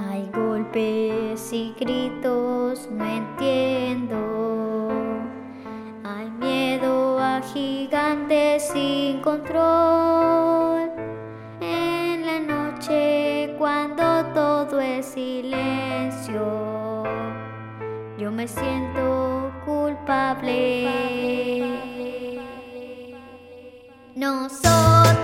Hay golpes y gritos, no entiendo. Hay miedo a gigantes sin control. En la noche cuando todo es silencio, yo me siento culpable. No soy